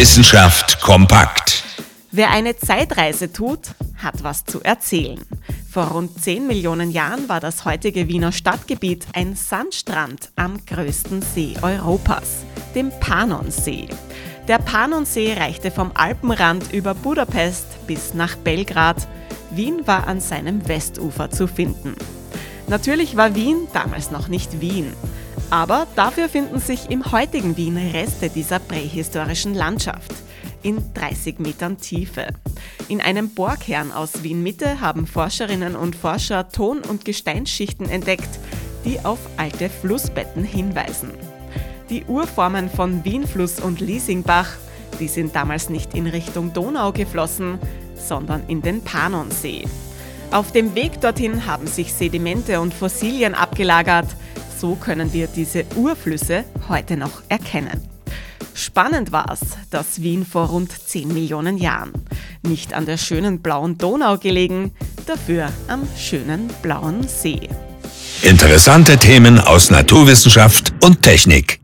Wissenschaft kompakt. Wer eine Zeitreise tut, hat was zu erzählen. Vor rund 10 Millionen Jahren war das heutige Wiener Stadtgebiet ein Sandstrand am größten See Europas, dem Panonsee. Der Panonsee reichte vom Alpenrand über Budapest bis nach Belgrad. Wien war an seinem Westufer zu finden. Natürlich war Wien damals noch nicht Wien. Aber dafür finden sich im heutigen Wien Reste dieser prähistorischen Landschaft in 30 Metern Tiefe. In einem Bohrkern aus Wien Mitte haben Forscherinnen und Forscher Ton- und Gesteinsschichten entdeckt, die auf alte Flussbetten hinweisen. Die Urformen von Wienfluss und Liesingbach, die sind damals nicht in Richtung Donau geflossen, sondern in den Panonsee. Auf dem Weg dorthin haben sich Sedimente und Fossilien abgelagert, so können wir diese Urflüsse heute noch erkennen. Spannend war es, dass Wien vor rund 10 Millionen Jahren nicht an der schönen blauen Donau gelegen, dafür am schönen blauen See. Interessante Themen aus Naturwissenschaft und Technik.